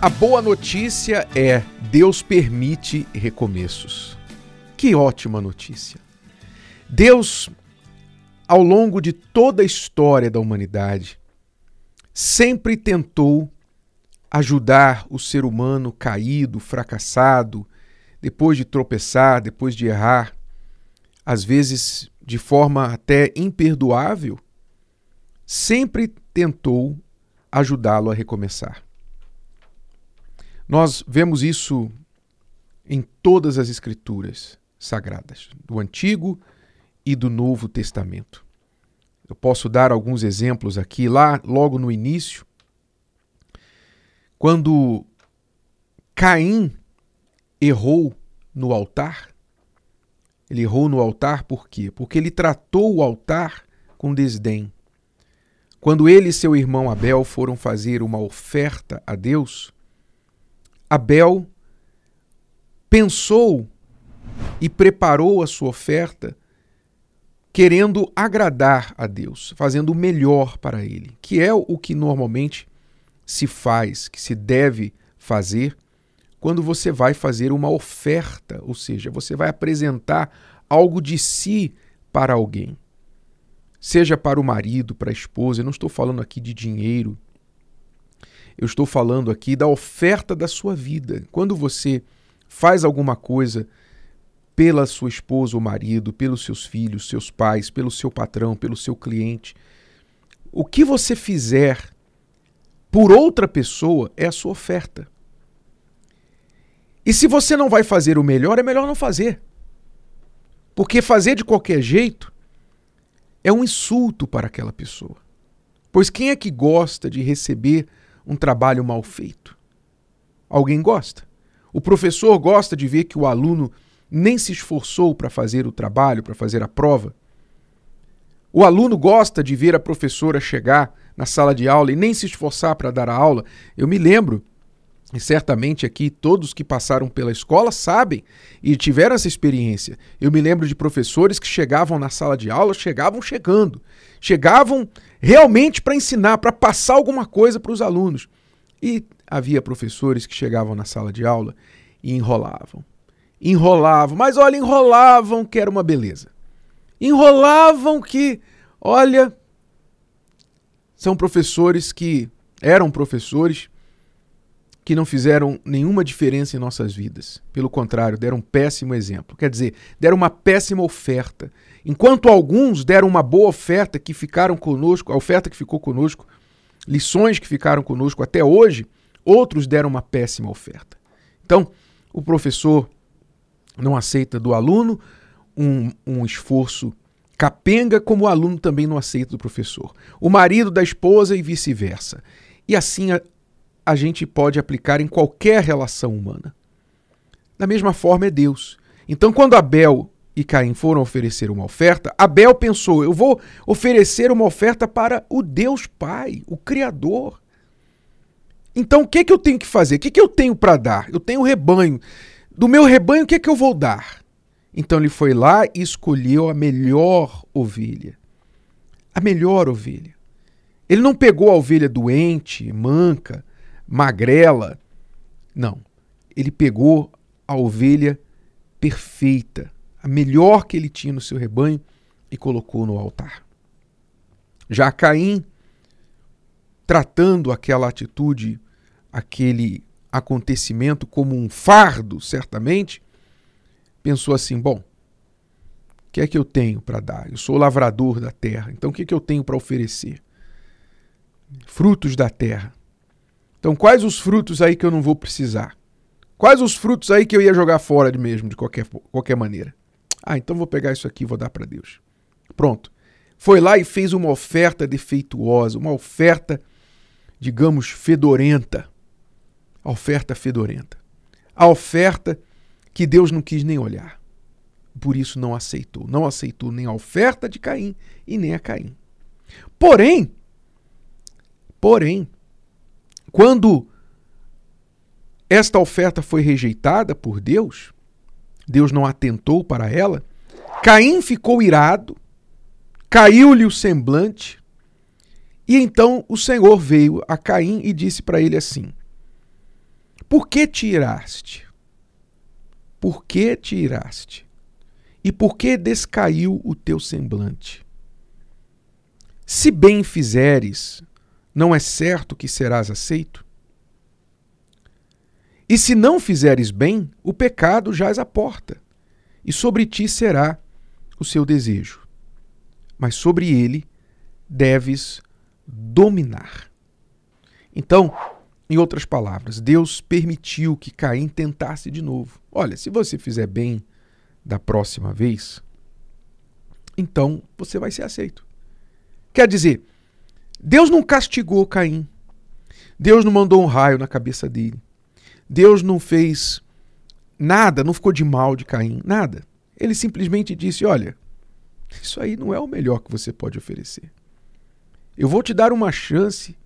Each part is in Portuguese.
A boa notícia é Deus permite recomeços. Que ótima notícia. Deus, ao longo de toda a história da humanidade, sempre tentou ajudar o ser humano caído, fracassado, depois de tropeçar, depois de errar, às vezes de forma até imperdoável, sempre tentou ajudá-lo a recomeçar. Nós vemos isso em todas as escrituras sagradas, do Antigo e do Novo Testamento. Eu posso dar alguns exemplos aqui, lá logo no início, quando Caim errou no altar. Ele errou no altar por quê? Porque ele tratou o altar com desdém. Quando ele e seu irmão Abel foram fazer uma oferta a Deus, Abel pensou e preparou a sua oferta querendo agradar a Deus, fazendo o melhor para ele, que é o que normalmente se faz, que se deve fazer quando você vai fazer uma oferta, ou seja, você vai apresentar algo de si para alguém. Seja para o marido, para a esposa, eu não estou falando aqui de dinheiro, eu estou falando aqui da oferta da sua vida. Quando você faz alguma coisa pela sua esposa ou marido, pelos seus filhos, seus pais, pelo seu patrão, pelo seu cliente, o que você fizer por outra pessoa é a sua oferta. E se você não vai fazer o melhor, é melhor não fazer. Porque fazer de qualquer jeito é um insulto para aquela pessoa. Pois quem é que gosta de receber um trabalho mal feito? Alguém gosta. O professor gosta de ver que o aluno nem se esforçou para fazer o trabalho, para fazer a prova. O aluno gosta de ver a professora chegar na sala de aula e nem se esforçar para dar a aula. Eu me lembro, e certamente aqui todos que passaram pela escola sabem e tiveram essa experiência. Eu me lembro de professores que chegavam na sala de aula, chegavam chegando, chegavam realmente para ensinar, para passar alguma coisa para os alunos. E havia professores que chegavam na sala de aula e enrolavam. Enrolavam, mas olha, enrolavam que era uma beleza. Enrolavam que, olha, são professores que eram professores que não fizeram nenhuma diferença em nossas vidas. Pelo contrário, deram um péssimo exemplo. Quer dizer, deram uma péssima oferta. Enquanto alguns deram uma boa oferta que ficaram conosco, a oferta que ficou conosco, lições que ficaram conosco até hoje, outros deram uma péssima oferta. Então, o professor não aceita do aluno um, um esforço capenga, como o aluno também não aceita do professor. O marido da esposa e vice-versa. E assim a, gente pode aplicar em qualquer relação humana. Da mesma forma é Deus. Então, quando Abel e Caim foram oferecer uma oferta, Abel pensou: eu vou oferecer uma oferta para o Deus Pai, o Criador. Então, o que, que eu tenho que fazer? O que, que eu tenho para dar? Eu tenho rebanho. Do meu rebanho, o que, que eu vou dar? Então ele foi lá e escolheu a melhor ovelha. A melhor ovelha. Ele não pegou a ovelha doente, manca, magrela. Não. Ele pegou a ovelha perfeita, a melhor que ele tinha no seu rebanho e colocou no altar. Já Caim, tratando aquela atitude, aquele acontecimento como um fardo, certamente, pensou assim: bom, o que é que eu tenho para dar? Eu sou lavrador da terra, então o que é que eu tenho para oferecer? Frutos da terra. Então, quais os frutos aí que eu não vou precisar? Quais os frutos aí que eu ia jogar fora de mesmo, de qualquer, qualquer maneira? Ah, então vou pegar isso aqui e vou dar para Deus. Pronto. Foi lá e fez uma oferta defeituosa, uma oferta, digamos, fedorenta. A oferta fedorenta. A oferta que Deus não quis nem olhar. Por isso não aceitou. Não aceitou nem a oferta de Caim e nem a Caim. Porém, porém, quando esta oferta foi rejeitada por Deus, Deus não atentou para ela, Caim ficou irado, caiu-lhe o semblante, e então o Senhor veio a Caim e disse para ele assim: Por que te iraste? Por que te iraste? E por que descaiu o teu semblante? Se bem fizeres, não é certo que serás aceito? E se não fizeres bem, o pecado jaz à porta, e sobre ti será o seu desejo. Mas sobre ele deves dominar. Então, em outras palavras, Deus permitiu que Caim tentasse de novo. Olha, se você fizer bem da próxima vez, então você vai ser aceito. Quer dizer, Deus não castigou Caim. Deus não mandou um raio na cabeça dele. Deus não fez nada, não ficou de mal de Caim, nada. Ele simplesmente disse: Olha, isso aí não é o melhor que você pode oferecer. Eu vou te dar uma chance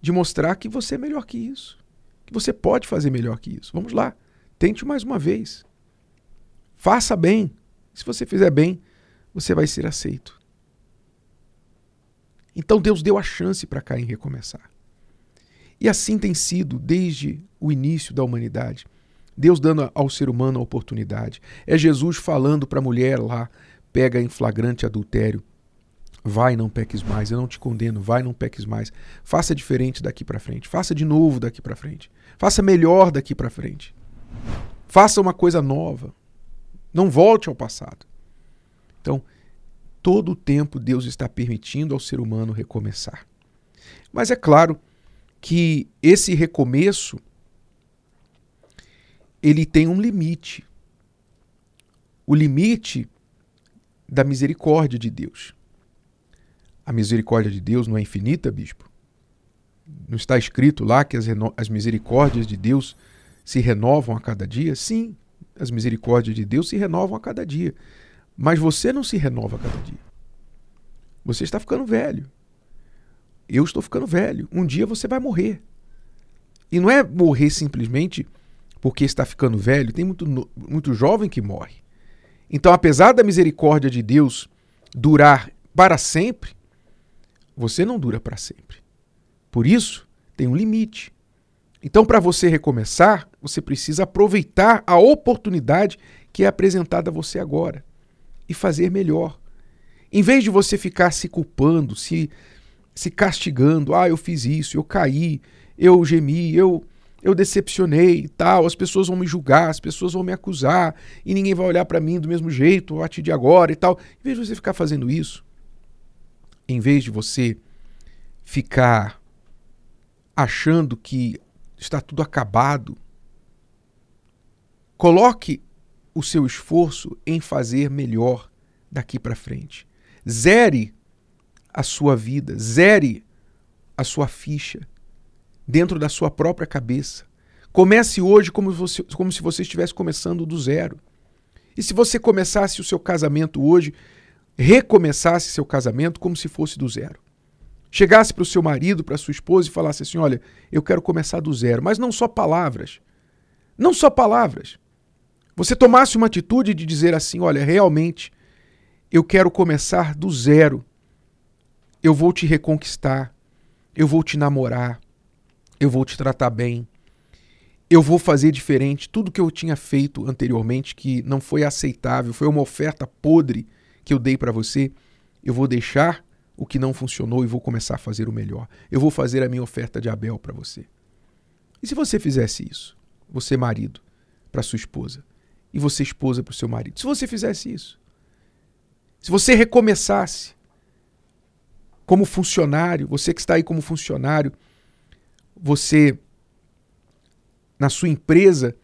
de mostrar que você é melhor que isso. Que você pode fazer melhor que isso. Vamos lá, tente mais uma vez. Faça bem. Se você fizer bem, você vai ser aceito. Então Deus deu a chance para Caim recomeçar. E assim tem sido desde o início da humanidade. Deus dando ao ser humano a oportunidade. É Jesus falando para a mulher lá, pega em flagrante adultério. Vai, não peques mais, eu não te condeno, vai, não peques mais. Faça diferente daqui para frente, faça de novo daqui para frente. Faça melhor daqui para frente. Faça uma coisa nova. Não volte ao passado. Então, todo o tempo Deus está permitindo ao ser humano recomeçar. Mas é claro que esse recomeço ele tem um limite. O limite da misericórdia de Deus. A misericórdia de Deus não é infinita, bispo? Não está escrito lá que as, as misericórdias de Deus se renovam a cada dia? Sim, as misericórdias de Deus se renovam a cada dia. Mas você não se renova cada dia. Você está ficando velho eu estou ficando velho. Um dia você vai morrer. E não é morrer simplesmente porque está ficando velho. Tem muito, muito jovem que morre. Então, apesar da misericórdia de Deus durar para sempre, você não dura para sempre. Por isso, tem um limite. Então, para você recomeçar, você precisa aproveitar a oportunidade que é apresentada a você agora e fazer melhor. Em vez de você ficar se culpando, se, se castigando. Ah, eu fiz isso, eu caí, eu gemi, eu eu decepcionei e tal, as pessoas vão me julgar, as pessoas vão me acusar e ninguém vai olhar para mim do mesmo jeito a partir de agora e tal. Em vez de você ficar fazendo isso, em vez de você ficar achando que está tudo acabado, coloque o seu esforço em fazer melhor daqui para frente. Zere a sua vida, zere a sua ficha dentro da sua própria cabeça. Comece hoje como, você, como se você estivesse começando do zero. E se você começasse o seu casamento hoje, recomeçasse seu casamento como se fosse do zero. Chegasse para o seu marido, para sua esposa e falasse assim: Olha, eu quero começar do zero, mas não só palavras. Não só palavras. Você tomasse uma atitude de dizer assim: Olha, realmente, eu quero começar do zero eu vou te reconquistar, eu vou te namorar, eu vou te tratar bem, eu vou fazer diferente. Tudo que eu tinha feito anteriormente que não foi aceitável, foi uma oferta podre que eu dei para você, eu vou deixar o que não funcionou e vou começar a fazer o melhor. Eu vou fazer a minha oferta de Abel para você. E se você fizesse isso, você marido para sua esposa e você esposa para o seu marido, se você fizesse isso, se você recomeçasse como funcionário, você que está aí como funcionário, você na sua empresa,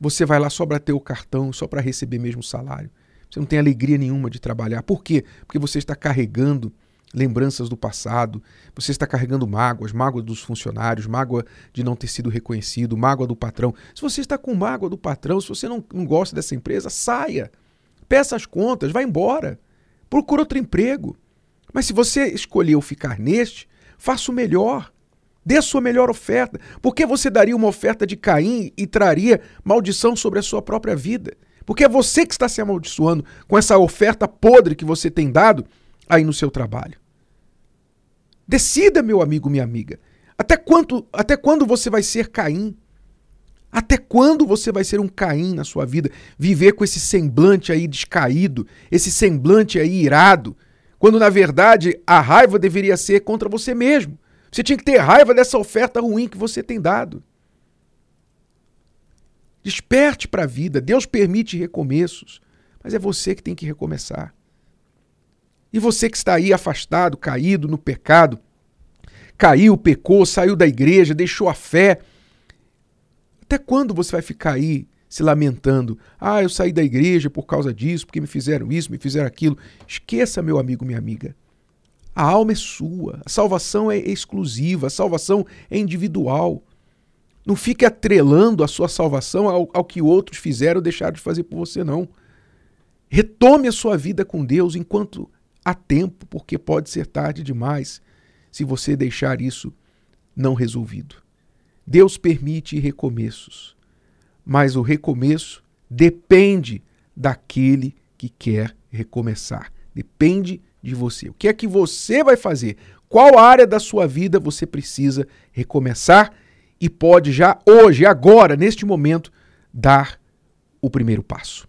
você vai lá só para ter o cartão, só para receber mesmo salário. Você não tem alegria nenhuma de trabalhar. Por quê? Porque você está carregando lembranças do passado, você está carregando mágoas, mágoa dos funcionários, mágoa de não ter sido reconhecido, mágoa do patrão. Se você está com mágoa do patrão, se você não, não gosta dessa empresa, saia. Peça as contas, vá embora. Procura outro emprego. Mas se você escolheu ficar neste, faça o melhor. Dê a sua melhor oferta. Por que você daria uma oferta de Caim e traria maldição sobre a sua própria vida? Porque é você que está se amaldiçoando com essa oferta podre que você tem dado aí no seu trabalho. Decida, meu amigo, minha amiga. Até, quanto, até quando você vai ser Caim? Até quando você vai ser um Caim na sua vida? Viver com esse semblante aí descaído, esse semblante aí irado, quando na verdade a raiva deveria ser contra você mesmo. Você tinha que ter raiva dessa oferta ruim que você tem dado. Desperte para a vida. Deus permite recomeços, mas é você que tem que recomeçar. E você que está aí afastado, caído no pecado, caiu, pecou, saiu da igreja, deixou a fé. Até quando você vai ficar aí se lamentando? Ah, eu saí da igreja por causa disso, porque me fizeram isso, me fizeram aquilo. Esqueça, meu amigo, minha amiga. A alma é sua, a salvação é exclusiva, a salvação é individual. Não fique atrelando a sua salvação ao, ao que outros fizeram ou deixaram de fazer por você, não. Retome a sua vida com Deus enquanto há tempo, porque pode ser tarde demais se você deixar isso não resolvido. Deus permite recomeços, mas o recomeço depende daquele que quer recomeçar. Depende de você. O que é que você vai fazer? Qual área da sua vida você precisa recomeçar e pode já hoje, agora, neste momento, dar o primeiro passo?